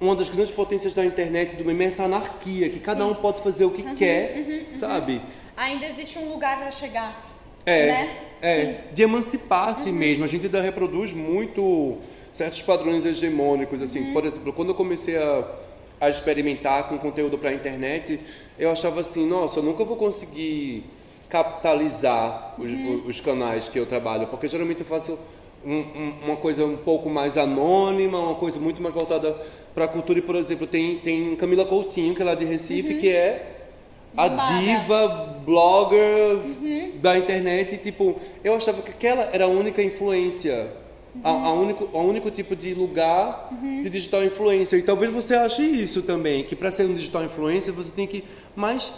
uma das grandes potências da internet do meme é essa anarquia, que cada Sim. um pode fazer o que uhum, quer, uhum, uhum. sabe? Ainda existe um lugar para chegar. É, né? é de emancipar-se uhum. mesmo. A gente ainda reproduz muito certos padrões hegemônicos, assim. Uhum. Por exemplo, quando eu comecei a, a experimentar com conteúdo para a internet, eu achava assim, nossa, eu nunca vou conseguir capitalizar os, uhum. os, canais que eu trabalho, porque geralmente eu faço um, um, uma coisa um pouco mais anônima, uma coisa muito mais voltada para a cultura. E, por exemplo, tem, tem Camila Coutinho, que é lá de Recife, uhum. que é a diva blogger uhum. da internet. Tipo, eu achava que aquela era a única influência, uhum. a, a, único, a único tipo de lugar uhum. de digital influencer. E talvez você ache isso também, que para ser um digital influencer você tem que mais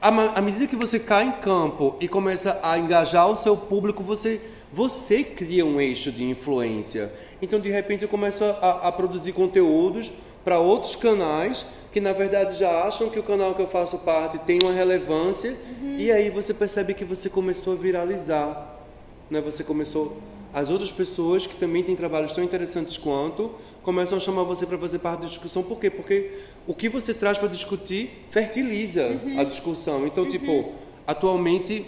à medida que você cai em campo e começa a engajar o seu público, você, você cria um eixo de influência. Então, de repente, eu começo a, a produzir conteúdos para outros canais que, na verdade, já acham que o canal que eu faço parte tem uma relevância uhum. e aí você percebe que você começou a viralizar. Né? Você começou... As outras pessoas que também têm trabalhos tão interessantes quanto começam a chamar você para fazer parte da discussão. Por quê? Porque o que você traz para discutir fertiliza uhum. a discussão. Então, uhum. tipo, atualmente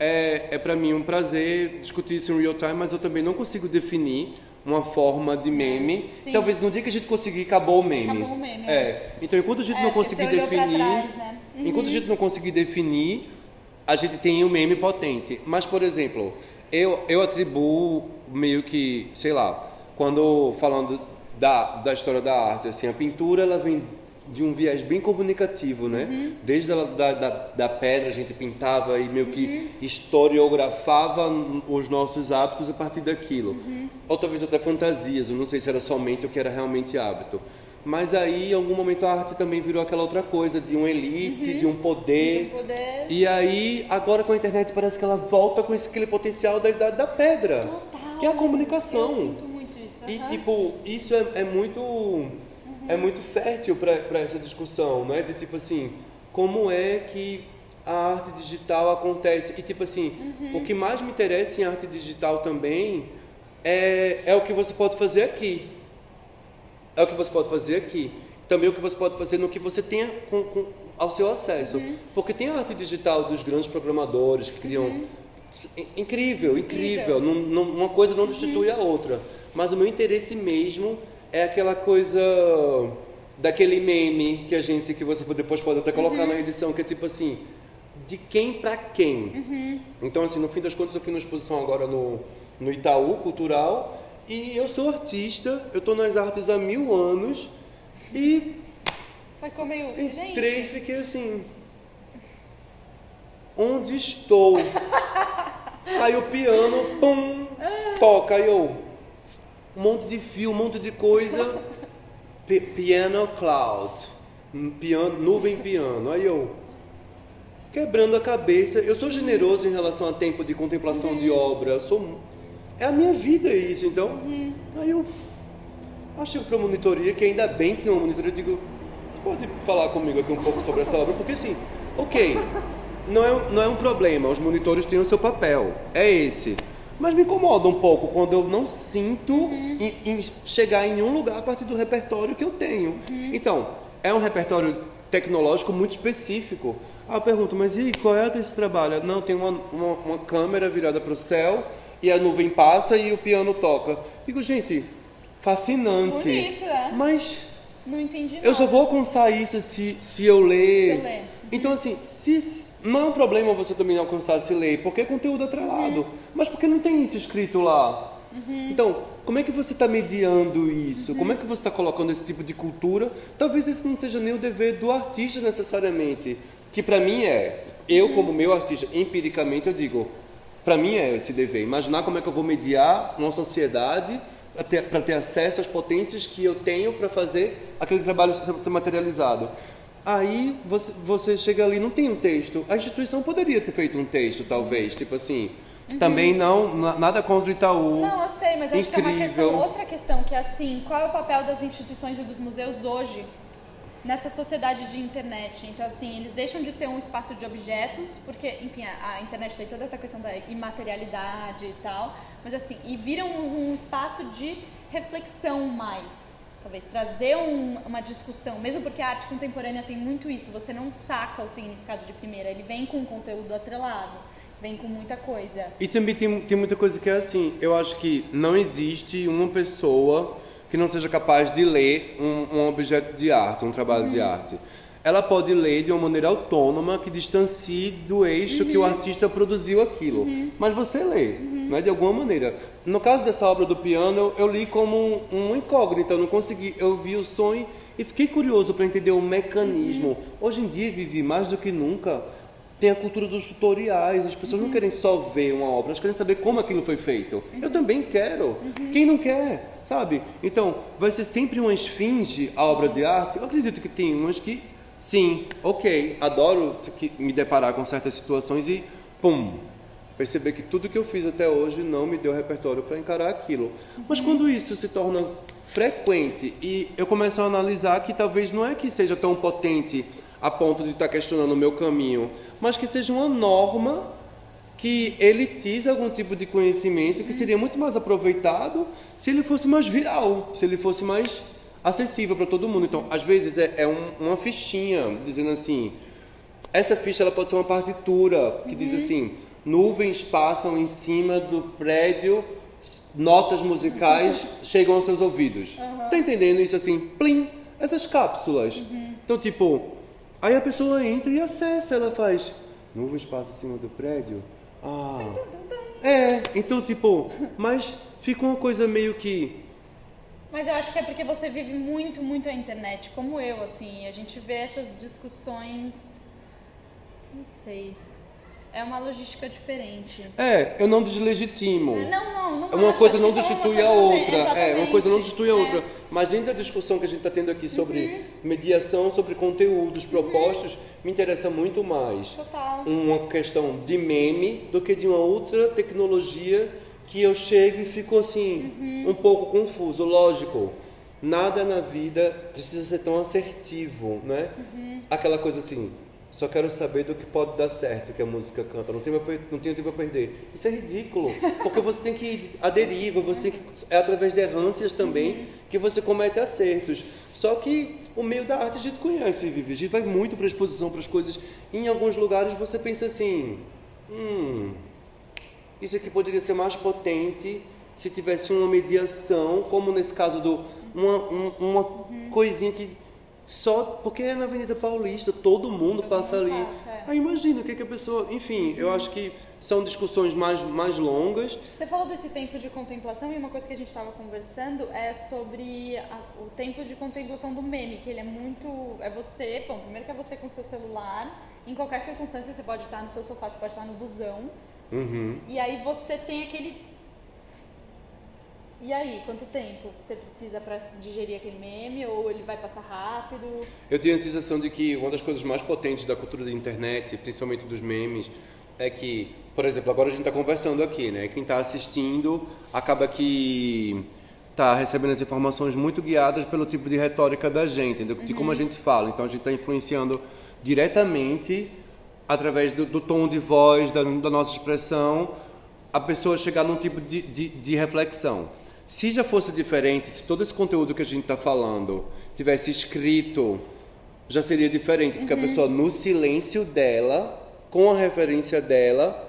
é, é para mim um prazer discutir isso em real time, mas eu também não consigo definir uma forma de meme. Sim. Talvez no dia que a gente conseguir, acabou o meme. Acabou o meme. É. é. Então, enquanto a gente é, não conseguir definir. Trás, né? uhum. Enquanto a gente não conseguir definir, a gente tem um meme potente. Mas, por exemplo, eu, eu atribuo meio que, sei lá, quando falando da, da história da arte, assim, a pintura ela vem de um viés bem comunicativo, né? Uhum. Desde a, da, da, da, pedra a gente pintava e meio que uhum. historiografava os nossos hábitos a partir daquilo. Uhum. Ou talvez até fantasias, eu não sei se era somente o que era realmente hábito. Mas aí, em algum momento, a arte também virou aquela outra coisa de uma elite, uhum. de um poder. De um poder. E aí, agora com a internet, parece que ela volta com esse, aquele potencial da, da, da pedra. Total. Que é a comunicação. Eu sinto muito isso. E, tipo, isso é, é muito é muito fértil para essa discussão, não é? De tipo assim, como é que a arte digital acontece? E tipo assim, uhum. o que mais me interessa em arte digital também é, é o que você pode fazer aqui. É o que você pode fazer aqui. Também o que você pode fazer no que você tenha com, com ao seu acesso. Uhum. Porque tem a arte digital dos grandes programadores que criam. Uhum. Incrível, incrível. incrível. Não, não, uma coisa não destitui a outra. Mas o meu interesse mesmo é aquela coisa daquele meme que a gente que você depois pode até colocar uhum. na edição que é tipo assim de quem para quem uhum. então assim no fim das contas eu fui na exposição agora no, no Itaú Cultural e eu sou artista eu estou nas artes há mil anos e Ficou meio. Entrei e fiquei assim. Onde estou? Aí o piano, pum, toca. Aí eu um monte de fio, um monte de coisa. Piano cloud. Piano, nuvem piano. Aí eu quebrando a cabeça. Eu sou generoso em relação a tempo de contemplação uhum. de obra. Sou é a minha vida isso. Então, uhum. aí eu achei para monitoria que ainda bem que tem uma monitoria. Eu digo, você pode falar comigo aqui um pouco sobre essa obra? Porque assim, ok, não é, não é um problema. Os monitores têm o seu papel. É esse. Mas me incomoda um pouco quando eu não sinto uhum. em, em chegar em nenhum lugar a partir do repertório que eu tenho. Uhum. Então, é um repertório tecnológico muito específico. Aí eu pergunto, mas e qual é desse trabalho? Não, tem uma, uma, uma câmera virada para o céu e a nuvem passa e o piano toca. Digo, gente, fascinante. Bonito, é? Mas não entendi eu só vou alcançar isso se, se eu ler. Se ler. Então, assim, se não é um problema você também alcançar esse lei, porque é conteúdo atrelado. Uhum. Mas porque não tem isso escrito lá? Uhum. Então, como é que você está mediando isso? Uhum. Como é que você está colocando esse tipo de cultura? Talvez esse não seja nem o dever do artista necessariamente. Que para mim é, eu uhum. como meu artista, empiricamente eu digo, para mim é esse dever. Imaginar como é que eu vou mediar uma sociedade para ter, ter acesso às potências que eu tenho para fazer aquele trabalho ser materializado. Aí você, você chega ali, não tem um texto. A instituição poderia ter feito um texto, talvez, tipo assim. Uhum. Também não, nada contra o Itaú. Não, eu sei, mas acho que é uma questão, outra questão, que é assim, qual é o papel das instituições e dos museus hoje nessa sociedade de internet? Então, assim, eles deixam de ser um espaço de objetos, porque, enfim, a, a internet tem toda essa questão da imaterialidade e tal, mas assim, e viram um, um espaço de reflexão mais talvez trazer um, uma discussão, mesmo porque a arte contemporânea tem muito isso, você não saca o significado de primeira, ele vem com um conteúdo atrelado, vem com muita coisa. E também tem, tem muita coisa que é assim, eu acho que não existe uma pessoa que não seja capaz de ler um, um objeto de arte, um trabalho uhum. de arte ela pode ler de uma maneira autônoma que distancie do eixo uhum. que o uhum. artista produziu aquilo. Uhum. Mas você lê, uhum. né, de alguma maneira. No caso dessa obra do piano, eu, li como um, um incógnito, eu não consegui, eu vi o sonho e fiquei curioso para entender o mecanismo. Uhum. Hoje em dia, Vivi, mais do que nunca, tem a cultura dos tutoriais, as pessoas não uhum. querem só ver uma obra, elas querem saber como aquilo foi feito. Eu também quero. Quem não quer? Sabe? Então, vai ser sempre uma esfinge a obra de arte. Eu acredito que tem umas que Sim, ok, adoro me deparar com certas situações e, pum, perceber que tudo que eu fiz até hoje não me deu repertório para encarar aquilo. Mas quando isso se torna frequente e eu começo a analisar que talvez não é que seja tão potente a ponto de estar tá questionando o meu caminho, mas que seja uma norma que elitiza algum tipo de conhecimento que seria muito mais aproveitado se ele fosse mais viral, se ele fosse mais acessível para todo mundo. Então, às vezes é, é um, uma fichinha dizendo assim, essa ficha ela pode ser uma partitura que uhum. diz assim, nuvens passam em cima do prédio, notas musicais chegam aos seus ouvidos. Uhum. Tá entendendo isso assim? Plim, essas cápsulas. Uhum. Então, tipo, aí a pessoa entra e acessa, ela faz, nuvens passam em cima do prédio. Ah. É, então tipo, mas fica uma coisa meio que Mas eu acho que é porque você vive muito, muito a internet, como eu, assim. A gente vê essas discussões. Não sei. É uma logística diferente. É, eu não deslegitimo. É, não, não, não. É uma acho. coisa Acho não que só uma destitui coisa a não outra. É, uma coisa não destitui a É. outra. Mas dentro da discussão que a gente está tendo aqui sobre Uhum. mediação, sobre conteúdos propostos, me interessa muito mais Total. uma questão de meme do que de uma outra tecnologia que eu chego e fico assim, Uhum. um pouco confuso. Lógico, nada na vida precisa ser tão assertivo, né? Uhum. Aquela coisa assim, só quero saber do que pode dar certo que a música canta, não tenho, não tenho tempo a perder. Isso é ridículo, porque você tem que ir à deriva, você tem que. É através de errâncias também que você comete acertos. Só que o meio da arte a gente conhece, Vivi. A gente vai muito para exposição, para as coisas. Em alguns lugares você pensa assim: hum, isso aqui poderia ser mais potente se tivesse uma mediação, como nesse caso do uma, um- uma coisinha que só porque é na Avenida Paulista, todo mundo passa mundo ali. passa, é. Aí imagina o que, que a pessoa, enfim, eu acho que são discussões mais mais longas. Você falou desse tempo de contemplação e uma coisa que a gente estava conversando é sobre a- o tempo de contemplação do meme, que ele é muito. É você, bom, primeiro que é você com seu celular, em qualquer circunstância você pode estar no seu sofá, você pode estar no busão, Uhum. e aí você tem aquele. E aí, quanto tempo você precisa para digerir aquele meme? Ou ele vai passar rápido? Eu tenho a sensação de que uma das coisas mais potentes da cultura da internet, principalmente dos memes, é que, por exemplo, agora a gente está conversando aqui, né? Quem está assistindo acaba que está recebendo as informações muito guiadas pelo tipo de retórica da gente, de, de como a gente fala. Então a gente está influenciando diretamente através do, do tom de voz, da, da nossa expressão, a pessoa chegar num tipo de, de, de reflexão. Se já fosse diferente, se todo esse conteúdo que a gente está falando tivesse escrito, já seria diferente, porque a pessoa, no silêncio dela, com a referência dela,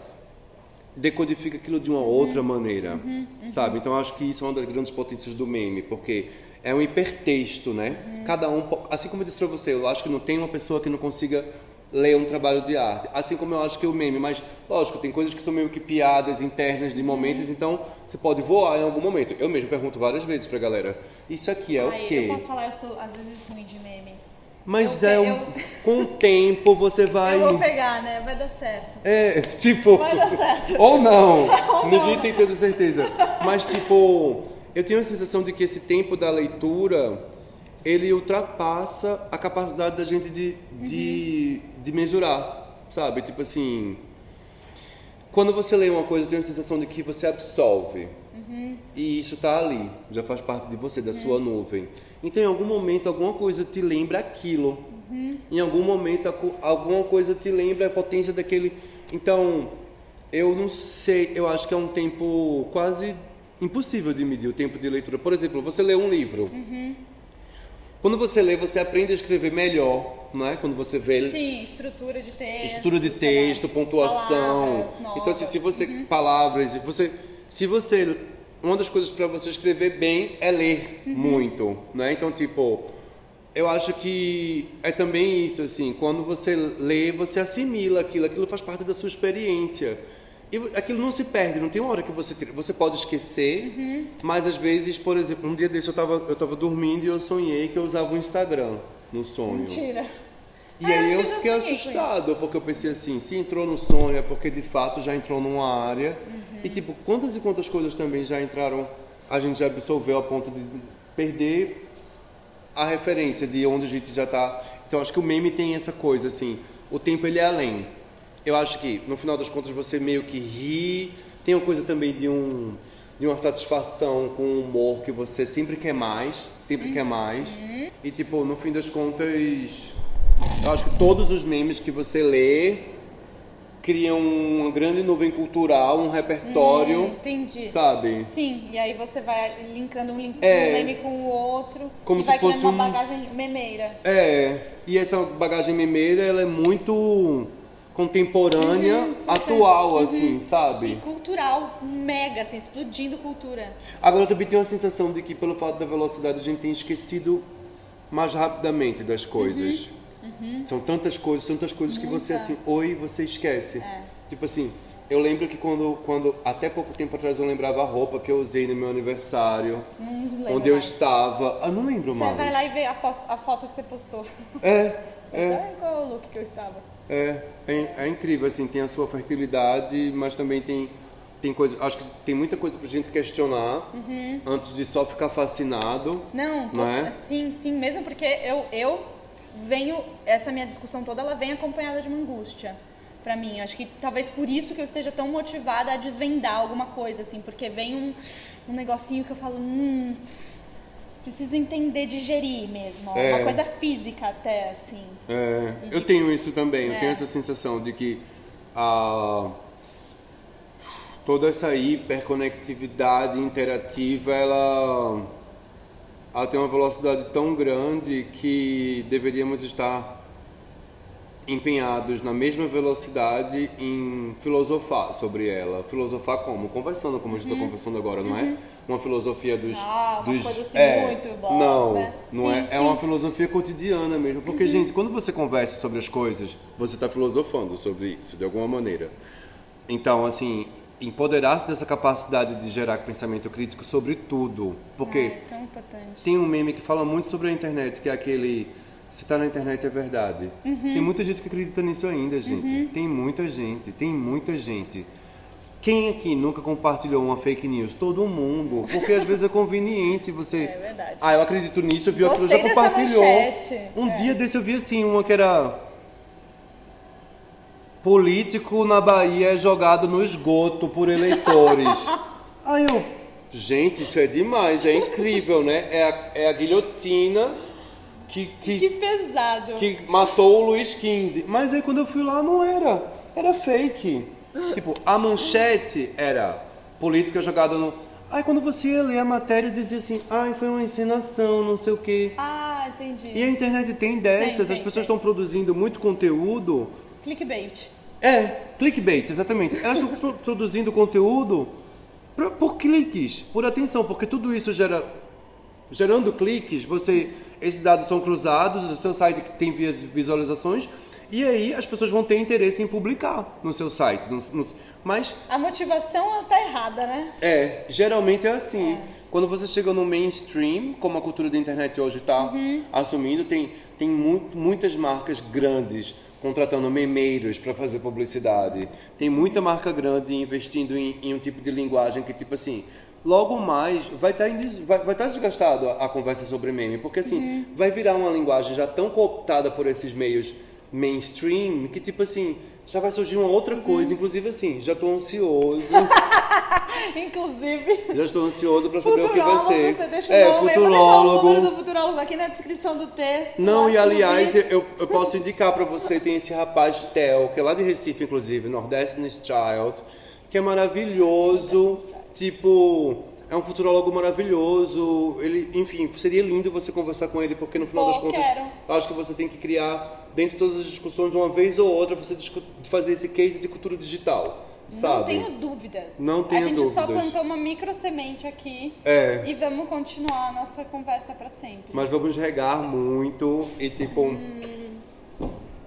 decodifica aquilo de uma outra maneira, sabe? Então acho que isso é uma das grandes potências do meme, porque é um hipertexto, né? Cada um, assim como eu disse pra você, eu acho que não tem uma pessoa que não consiga ler um trabalho de arte, assim como eu acho que o meme, mas lógico, tem coisas que são meio que piadas internas de momentos, então você pode voar em algum momento. Eu mesmo pergunto várias vezes pra galera, isso aqui é o quê? eu posso falar, eu sou às vezes ruim de meme. Mas eu é um, eu- com o tempo você vai Eu vou pegar, né? Vai dar certo. É, tipo. Vai dar certo. Ou não. Ou Ninguém não. tem tanta certeza. Mas, tipo, eu tenho a sensação de que esse tempo da leitura ele ultrapassa a capacidade da gente de, de, de mesurar, sabe? Tipo assim. Quando você lê uma coisa, eu tenho a sensação de que você absorve. E isso tá ali, já faz parte de você, da sua nuvem. Então, em algum momento, alguma coisa te lembra aquilo. Em algum momento, alguma coisa te lembra a potência daquele. Então, eu não sei, eu acho que é um tempo quase impossível de medir o tempo de leitura. Por exemplo, você lê um livro. Quando você lê, você aprende a escrever melhor, não é? Quando você vê Sim, estrutura de texto. estrutura de texto, pontuação. palavras Então, assim, se você palavras, você, se você, uma das coisas para você escrever bem é ler muito, né? Então, tipo, eu acho que é também isso, assim, quando você lê, você assimila aquilo, aquilo faz parte da sua experiência. E aquilo não se perde, não tem uma hora que você tira- você pode esquecer, mas às vezes, por exemplo, um dia desse eu estava eu tava dormindo e eu sonhei que eu usava o Instagram no sonho. Mentira. E Ah, aí eu eu fiquei assustado, porque eu pensei assim, se entrou no sonho é porque de fato já entrou numa área. E tipo, quantas e quantas coisas também já entraram, a gente já absorveu a ponto de perder a referência de onde a gente já tá. Então acho que o meme tem essa coisa assim, o tempo ele é além. Eu acho que no final das contas você meio que ri, tem uma coisa também de um de uma satisfação com o humor que você sempre quer mais, sempre quer mais. E tipo, no fim das contas, eu acho que todos os memes que você lê criam uma grande nuvem cultural, um repertório, Hum, entendi. sabe? Sim, e aí você vai linkando um, link, É. um meme com o outro Como e se vai fosse uma um- bagagem memeira. É, e essa bagagem memeira, ela é muito contemporânea, Uhum, atual, Uhum. assim, E sabe? cultural, mega, assim, explodindo cultura. Agora eu também tenho a sensação de que pelo fato da velocidade a gente tem esquecido mais rapidamente das coisas. São tantas coisas, tantas coisas que você Muita. assim, oi, você esquece. É. Tipo assim, Eu lembro que quando, quando, até pouco tempo atrás, eu lembrava a roupa que eu usei no meu aniversário. Não lembro onde eu mais. estava. Ah, não lembro Você mais. vai lá e vê a, post- a foto que você postou. É, é, Sabe qual é o look que eu estava? É, é, é incrível, assim, tem a sua fertilidade, mas também tem, tem coisa, acho que tem muita coisa pra gente questionar Uhum. antes de só ficar fascinado. Não, tô- Não é? sim, sim, mesmo porque eu, eu venho, essa minha discussão toda, ela vem acompanhada de uma angústia pra mim. Acho que talvez por isso que eu esteja tão motivada a desvendar alguma coisa, assim, porque vem um, um negocinho que eu falo, hum, preciso entender, digerir mesmo. É. Uma coisa física até, assim. É, eu tenho isso também, eu É. tenho essa sensação de que a, toda essa hiperconectividade interativa, ela, ela tem uma velocidade tão grande que deveríamos estar empenhados na mesma velocidade em filosofar sobre ela. Filosofar como? Conversando, como a gente está conversando agora, não é? Uma filosofia dos... Uhum. Ah, uma dos coisa assim é, muito blá, Não, né? não Sim, é. É sim. Uhum. uma filosofia cotidiana mesmo. Porque, gente, quando você conversa sobre as coisas, você está filosofando sobre isso, de alguma maneira. Então, assim, empoderar-se dessa capacidade de gerar pensamento crítico sobre tudo. Porque É, tão importante. tem um meme que fala muito sobre a internet, que é aquele. Se tá na internet é verdade. Uhum. Tem muita gente que acredita nisso ainda, gente. Tem muita gente, tem muita gente. Quem aqui nunca compartilhou uma fake news? Todo mundo. Porque às vezes é conveniente você. É verdade. Ah, eu acredito nisso, eu vi outro já compartilhou. manchete. Um É. dia desse eu vi assim, uma que era. Político na Bahia é jogado no esgoto por eleitores. Aí eu. Gente, isso é demais, é incrível, né? É a, é a guilhotina que, que, Que pesado. que matou o Luiz XV. Mas aí quando eu fui lá não era. Era fake. Tipo, a manchete era política jogada no. Aí quando você ia ler a matéria dizia assim, ai, foi uma encenação, não sei o quê. Ah, entendi. E a internet tem dessas, Tem, as tem, pessoas tem. estão produzindo muito conteúdo. Clickbait. É, clickbait, exatamente. Elas estão pro- produzindo conteúdo por cliques, por atenção, porque tudo isso gera. Gerando cliques, você. Esses dados são cruzados, o seu site tem visualizações, e aí as pessoas vão ter interesse em publicar no seu site. no- no- mas A motivação tá errada, né? é, geralmente é assim. Quando você chega no mainstream, como a cultura da internet hoje está assumindo, tem, tem mu- muitas marcas grandes contratando memeiros para fazer publicidade. Tem muita marca grande investindo em, em um tipo de linguagem que, tipo assim, logo mais vai estar vai, vai tá desgastado a, a conversa sobre meme, porque assim, vai virar uma linguagem já tão cooptada por esses meios mainstream que, tipo assim, já vai surgir uma outra coisa. Inclusive, assim, já estou ansioso. Inclusive. Já estou ansioso para saber o que vai Futurólogo, ser. você deixa o é, nome. Eu vou deixar o número futurólogo. do futurólogo aqui na descrição do texto. Não, e aliás, eu, eu posso indicar para você, tem esse rapaz Theo, que é lá de Recife, inclusive, Nordestin's Child, que é maravilhoso, tipo, é um futurólogo maravilhoso, ele, enfim, seria lindo você conversar com ele, porque no final Pô, das contas, quero. acho que você tem que criar, dentro de todas as discussões, uma vez ou outra, você fazer esse case de cultura digital, sabe? Não tenho dúvidas. Não tenho A gente só dúvidas. plantou uma micro semente aqui. É. E vamos continuar a nossa conversa pra sempre. Mas vamos regar muito e tipo. Hum.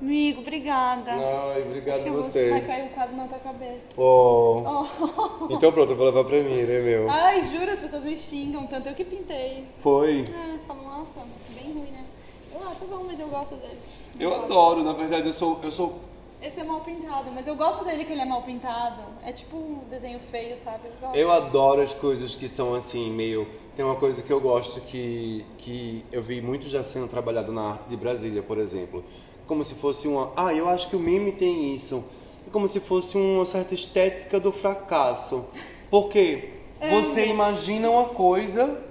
Amigo, obrigada. Ai, obrigado Acho que eu você. vai cair o quadro na tua cabeça. Oh. Oh. Então pronto, eu vou levar pra mim, né, meu? Ai, juro, as pessoas me xingam tanto. Eu que pintei. Foi. Ah, falo, nossa, bem ruim, né? Eu, ah, tá bom, mas eu gosto deles. Eu gosto. adoro, na verdade, eu sou. Eu sou. Esse é mal pintado, mas eu gosto dele que ele é mal pintado. É tipo um desenho feio, sabe? Eu. Eu adoro as coisas que são assim, meio. Tem uma coisa que eu gosto que, que eu vi muito já sendo trabalhado na arte de Brasília, por exemplo. Como se fosse uma. Ah, eu acho que o meme tem isso. É como se fosse uma certa estética do fracasso. Porque você imagina uma coisa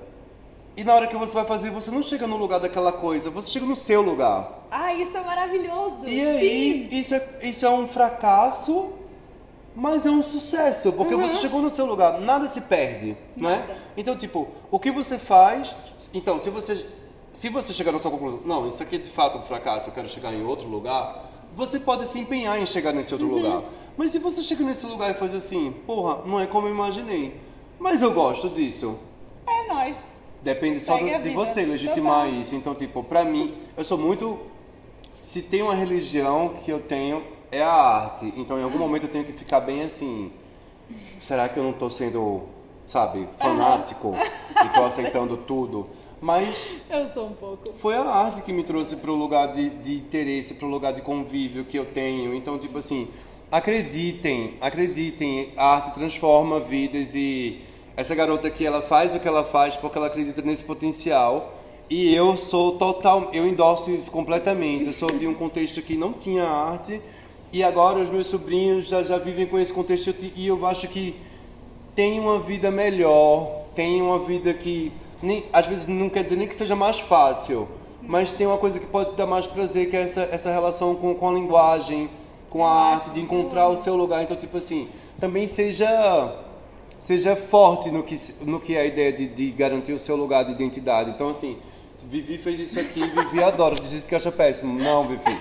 e na hora que você vai fazer, você não chega no lugar daquela coisa, você chega no seu lugar. Ah, isso é maravilhoso! E aí, isso é, isso é um fracasso, mas é um sucesso, porque você chegou no seu lugar, nada se perde, não é? Nada. Então, tipo, o que você faz. Então, se você, se você chegar na sua conclusão, não, isso aqui é de fato um fracasso, eu quero chegar em outro lugar, você pode se empenhar em chegar nesse outro lugar. Mas se você chega nesse lugar e faz assim, porra, não é como eu imaginei, mas eu gosto disso. É nóis. Depende só Segue a de vida. você legitimar Total. isso. Então, tipo, pra mim, eu sou muito. Se tem uma religião que eu tenho, é a arte. Então, em algum momento eu tenho que ficar bem assim. Será que eu não tô sendo, sabe, fanático e tô aceitando tudo? Mas Eu sou um pouco. foi a arte que me trouxe para o lugar de, de interesse, para o lugar de convívio que eu tenho. Então, tipo assim, acreditem, acreditem, a arte transforma vidas e essa garota aqui, ela faz o que ela faz porque ela acredita nesse potencial. E eu sou total, eu endosso isso completamente. Eu sou de um contexto que não tinha arte e agora os meus sobrinhos já, já vivem com esse contexto e eu acho que tem uma vida melhor, tem uma vida que nem, às vezes não quer dizer nem que seja mais fácil, mas tem uma coisa que pode dar mais prazer, que é essa, essa relação com, com a linguagem, com a arte, de encontrar o seu lugar. Então, tipo assim, também seja seja forte no que, no que é a ideia de, de garantir o seu lugar de identidade. Então, assim, Vivi fez isso aqui, Vivi adora, diz que acha péssimo. Não, Vivi.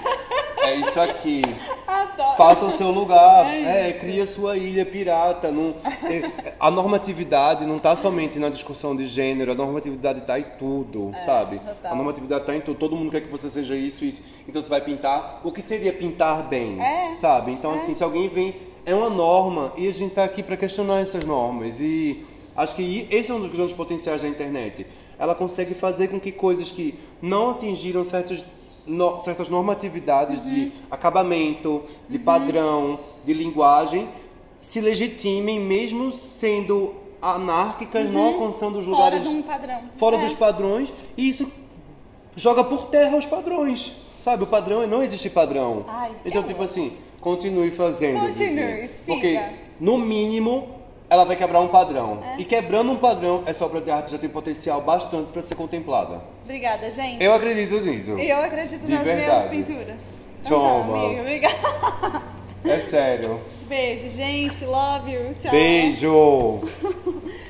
É isso aqui. Adoro. Faça o seu lugar. É É, cria sua ilha pirata. Não, é, a normatividade não está somente na discussão de gênero, a normatividade está em tudo, sabe? total. A normatividade está em tudo. Todo mundo quer que você seja isso, isso. Então você vai pintar. O que seria pintar bem? É. Sabe? Então, assim, se alguém vem. É uma norma e a gente está aqui para questionar essas normas. E acho que esse é um dos grandes potenciais da internet. Ela consegue fazer com que coisas que não atingiram certos no- certas normatividades de acabamento, de padrão, de linguagem, se legitimem mesmo sendo anárquicas, não alcançando os Fora lugares de um padrão. fora É. dos padrões, e isso joga por terra os padrões. Sabe, o padrão é não existe padrão. Ai, então, amor. tipo assim, continue fazendo. Continue, siga. Porque, no mínimo, ela vai quebrar um padrão. É. E quebrando um padrão, essa obra de arte já tem potencial bastante para ser contemplada. Obrigada, gente. Eu acredito nisso. Eu acredito De nas verdade. minhas pinturas. Então Toma. tá, amiga, obrigada. É sério. Beijo, gente. Love you. Tchau. Beijo!